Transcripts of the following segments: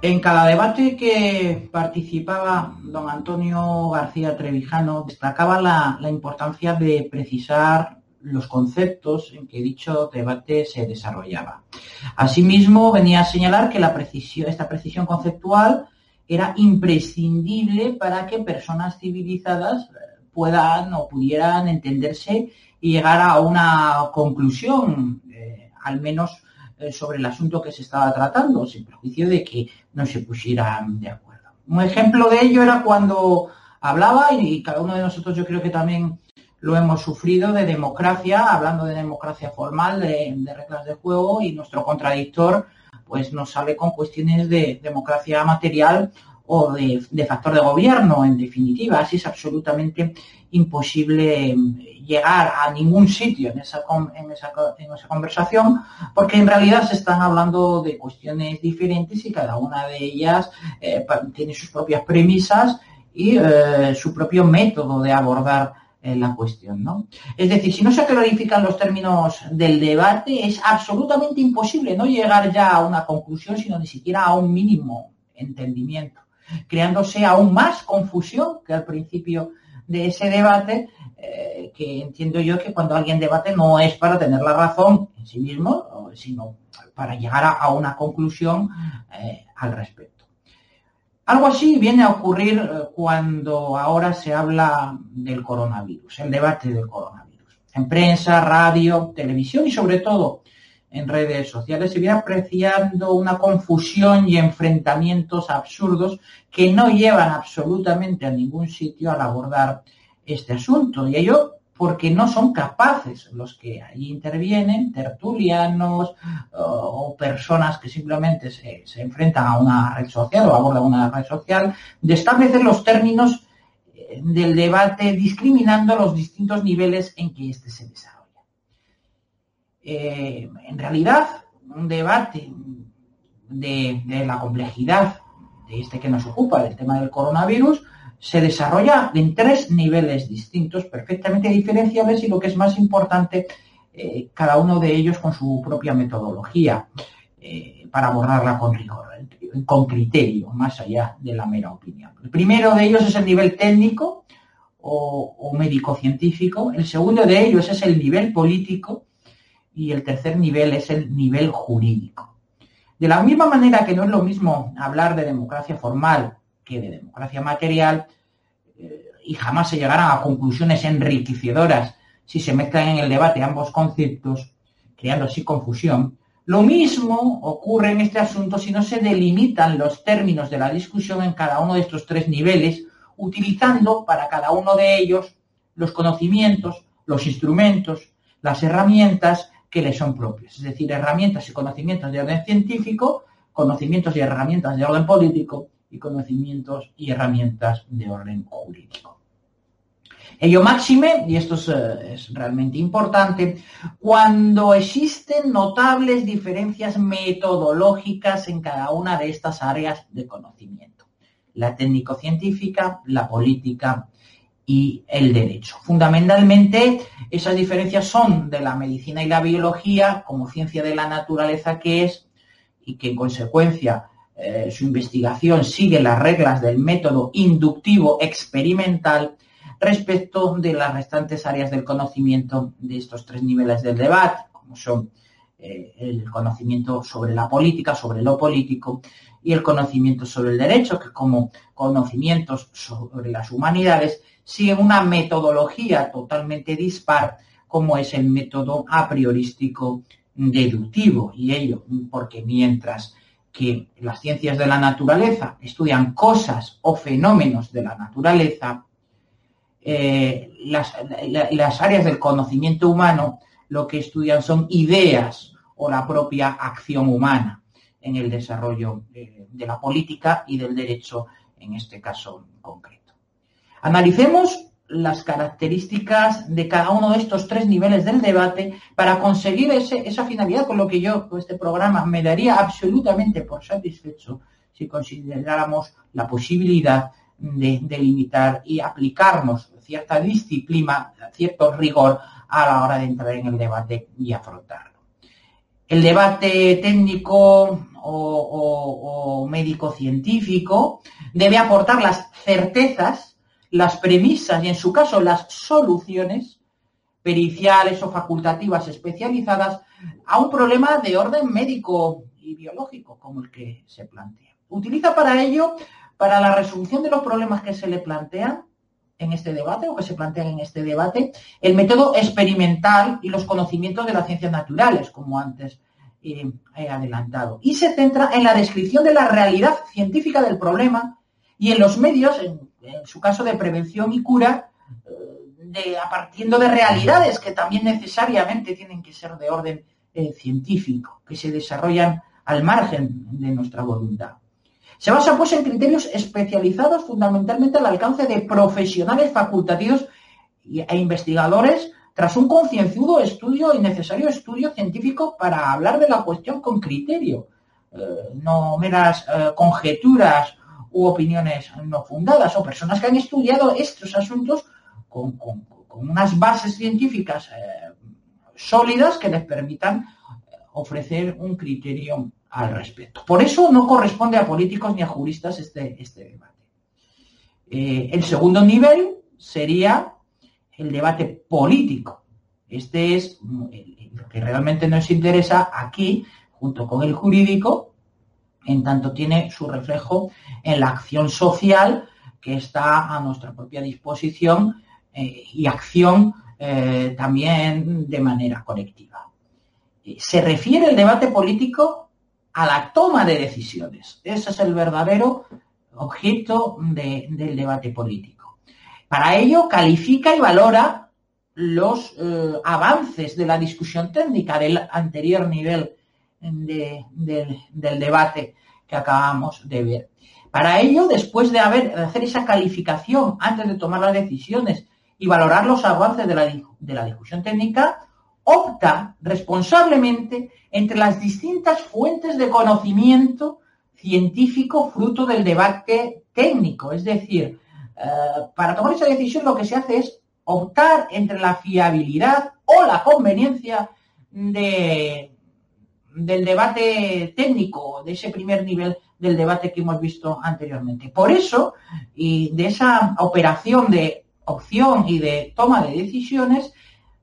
En cada debate que participaba don Antonio García Trevijano destacaba la, importancia de precisar los conceptos en que dicho debate se desarrollaba. Asimismo, venía a señalar que esta precisión conceptual era imprescindible para que personas civilizadas puedan o pudieran entenderse y llegar a una conclusión, eh, al menos eh, sobre el asunto que se estaba tratando, sin perjuicio de que no se pusieran de acuerdo. Un ejemplo de ello era cuando hablaba, y cada uno de nosotros yo creo que también lo hemos sufrido, de democracia, hablando de democracia formal, de, reglas de juego, y nuestro contradictor pues nos sale con cuestiones de democracia material o de, factor de gobierno, en definitiva. Así es absolutamente imposible llegar a ningún sitio en esa, en esa, conversación, porque en realidad se están hablando de cuestiones diferentes y cada una de ellas eh, tiene sus propias premisas y eh, su propio método de abordar eh, la cuestión. ¿no? Es decir, si no se clarifican los términos del debate, es absolutamente imposible no llegar ya a una conclusión, sino ni siquiera a un mínimo entendimiento creándose aún más confusión que al principio de ese debate, eh, que entiendo yo que cuando alguien debate no es para tener la razón en sí mismo, sino para llegar a, una conclusión eh, al respecto. Algo así viene a ocurrir eh, cuando ahora se habla del coronavirus, el debate del coronavirus. En prensa, radio, televisión y sobre todo en redes sociales, se viene apreciando una confusión y enfrentamientos absurdos que no llevan absolutamente a ningún sitio al abordar este asunto. Y ello porque no son capaces los que allí intervienen, tertulianos o personas que simplemente se, se, enfrentan a una red social o abordan una red social, de establecer los términos eh, del debate discriminando los distintos niveles en que éste se desarrolla. Eh, en realidad, un debate de, la complejidad de este que nos ocupa, del tema del coronavirus, se desarrolla en tres niveles distintos, perfectamente diferenciables y lo que es más importante, eh, cada uno de ellos con su propia metodología eh, para abordarla con rigor, con criterio, más allá de la mera opinión. El primero de ellos es el nivel técnico o, médico-científico, el segundo de ellos es el nivel político y el tercer nivel es el nivel jurídico. De la misma manera que no es lo mismo hablar de democracia formal que de democracia material, eh, y jamás se llegarán a conclusiones enriquecedoras si se mezclan en el debate ambos conceptos, creando así confusión, lo mismo ocurre en este asunto si no se delimitan los términos de la discusión en cada uno de estos tres niveles, utilizando para cada uno de ellos los conocimientos, los instrumentos, las herramientas que le son propios, es decir, herramientas y conocimientos de orden científico, conocimientos y herramientas de orden político y conocimientos y herramientas de orden jurídico. Ello máxime, y esto es, eh, es, realmente importante, cuando existen notables diferencias metodológicas en cada una de estas áreas de conocimiento. La técnico-científica, la política y el derecho. Fundamentalmente, esas diferencias son de la medicina y la biología como ciencia de la naturaleza que es y que en consecuencia eh, su investigación sigue las reglas del método inductivo experimental respecto de las restantes áreas del conocimiento de estos tres niveles del debate, como son eh, el conocimiento sobre la política, sobre lo político, y el conocimiento sobre el derecho, que como conocimientos sobre las humanidades siguen una metodología totalmente dispar, como es el método a priorístico deductivo. Y ello porque mientras que las ciencias de la naturaleza estudian cosas o fenómenos de la naturaleza, eh, las, las, áreas del conocimiento humano lo que estudian son ideas o la propia acción humana en el desarrollo eh, de la política y del derecho en este caso concreto. Analicemos las características de cada uno de estos tres niveles del debate para conseguir esa finalidad con lo que yo, con este programa, me daría absolutamente por satisfecho si consideráramos la posibilidad de delimitar y aplicarnos cierta disciplina, cierto rigor a la hora de entrar en el debate y afrontarlo. El debate técnico o, médico-científico debe aportar las certezas, las premisas y en su caso las soluciones periciales o facultativas especializadas a un problema de orden médico y biológico como el que se plantea. Utiliza para ello, para la resolución de los problemas que se le plantean en este debate o que se plantean en este debate, el método experimental y los conocimientos de las ciencias naturales, como antes eh, he adelantado. Y se centra en la descripción de la realidad científica del problema y en los medios, en, su caso de prevención y cura, eh, de, a partiendo de realidades que también necesariamente tienen que ser de orden eh, científico, que se desarrollan al margen de nuestra voluntad. Se basa pues en criterios especializados fundamentalmente al alcance de profesionales facultativos e investigadores tras un concienzudo estudio y necesario estudio científico para hablar de la cuestión con criterio, eh, no meras eh, conjeturas u opiniones no fundadas, o personas que han estudiado estos asuntos con, unas bases científicas eh, sólidas que les permitan ofrecer un criterio al respecto. Por eso no corresponde a políticos ni a juristas este, este debate. Eh, el segundo nivel sería el debate político. Este es lo que realmente nos interesa aquí, junto con el jurídico, en tanto tiene su reflejo en la acción social que está a nuestra propia disposición eh, y acción eh, también de manera colectiva. Se refiere el debate político a la toma de decisiones. Ese es el verdadero objeto del debate político. Para ello, califica y valora los eh, avances de la discusión técnica del anterior nivel del debate que acabamos de ver. Para ello, después de, haber, hacer esa calificación antes de tomar las decisiones y valorar los avances de la, de la discusión técnica, opta responsablemente entre las distintas fuentes de conocimiento científico fruto del debate técnico. Es decir, eh, para tomar esa decisión lo que se hace es optar entre la fiabilidad o la conveniencia de, del debate técnico, de ese primer nivel del debate que hemos visto anteriormente. Por eso, y de esa operación de opción y de toma de decisiones,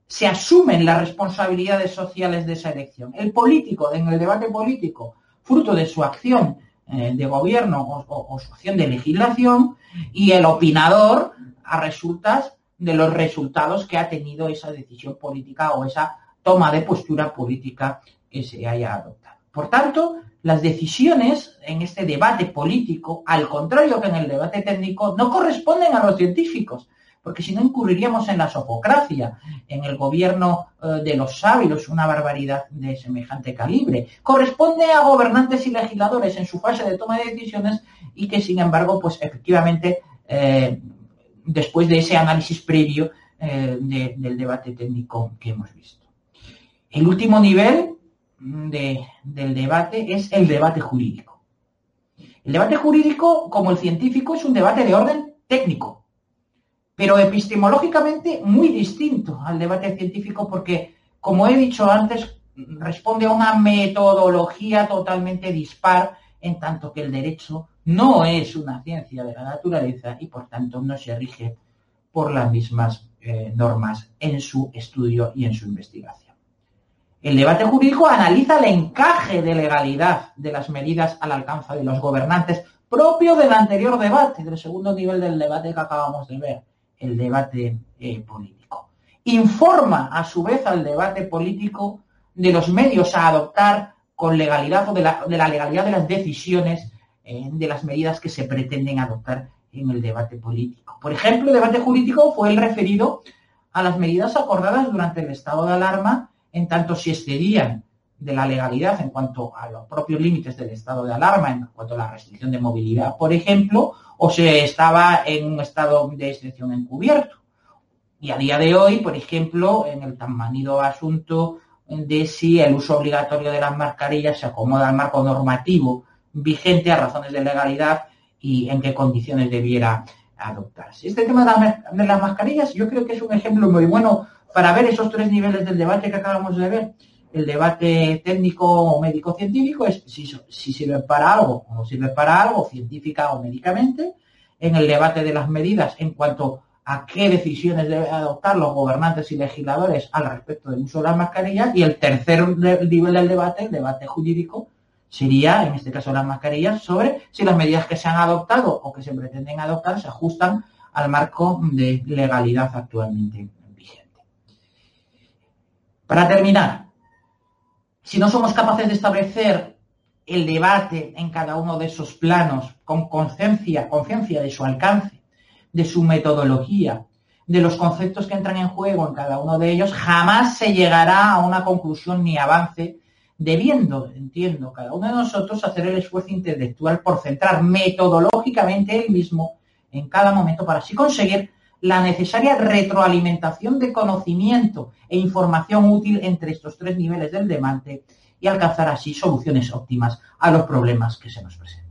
se asumen las responsabilidades sociales de esa elección. El político, en el debate político, fruto de su acción eh, de gobierno o, su acción de legislación, y el opinador a resultas de los resultados que ha tenido esa decisión política o esa toma de postura política que se haya adoptado. Por tanto, las decisiones en este debate político, al contrario que en el debate técnico, no corresponden a los científicos, porque si no incurriríamos en la sopocracia, en el gobierno eh, de los sabios, una barbaridad de semejante calibre. Corresponde a gobernantes y legisladores en su fase de toma de decisiones y que, sin embargo, pues efectivamente, eh, después de ese análisis previo eh, del debate técnico que hemos visto. El último nivel del debate es el debate jurídico. El debate jurídico, como el científico, es un debate de orden técnico pero epistemológicamente muy distinto al debate científico porque, como he dicho antes, responde a una metodología totalmente dispar, en tanto que el derecho no es una ciencia de la naturaleza y por tanto no se rige por las mismas eh, normas en su estudio y en su investigación. El debate jurídico analiza el encaje de legalidad de las medidas al alcance de los gobernantes propio del anterior debate, del segundo nivel del debate que acabamos de ver el debate eh, político. Informa a su vez al debate político de los medios a adoptar con legalidad o de la, legalidad de las decisiones eh, de las medidas que se pretenden adoptar en el debate político. Por ejemplo, el debate jurídico fue el referido a las medidas acordadas durante el estado de alarma, en tanto si excedían de la legalidad en cuanto a los propios límites del estado de alarma, en cuanto a la restricción de movilidad, por ejemplo, o se estaba en un estado de excepción encubierto. Y a día de hoy, por ejemplo, en el tan manido asunto de si el uso obligatorio de las mascarillas se acomoda al marco normativo vigente a razones de legalidad y en qué condiciones debiera adoptarse. Este tema de las mascarillas yo creo que es un ejemplo muy bueno para ver esos tres niveles del debate que acabamos de ver el debate técnico o médico-científico es si, si sirve para algo o no sirve para algo, científica o médicamente. En el debate de las medidas en cuanto a qué decisiones deben adoptar los gobernantes y legisladores al respecto del uso de las mascarillas. Y el tercer nivel del debate, el debate jurídico, sería, en este caso las mascarillas, sobre si las medidas que se han adoptado o que se pretenden adoptar se ajustan al marco de legalidad actualmente vigente. Para terminar, si no somos capaces de establecer el debate en cada uno de esos planos con conciencia, conciencia de su alcance, de su metodología, de los conceptos que entran en juego en cada uno de ellos, jamás se llegará a una conclusión ni avance debiendo, entiendo, cada uno de nosotros hacer el esfuerzo intelectual por centrar metodológicamente el mismo en cada momento para así conseguir la necesaria retroalimentación de conocimiento e información útil entre estos tres niveles del demante y alcanzar así soluciones óptimas a los problemas que se nos presentan.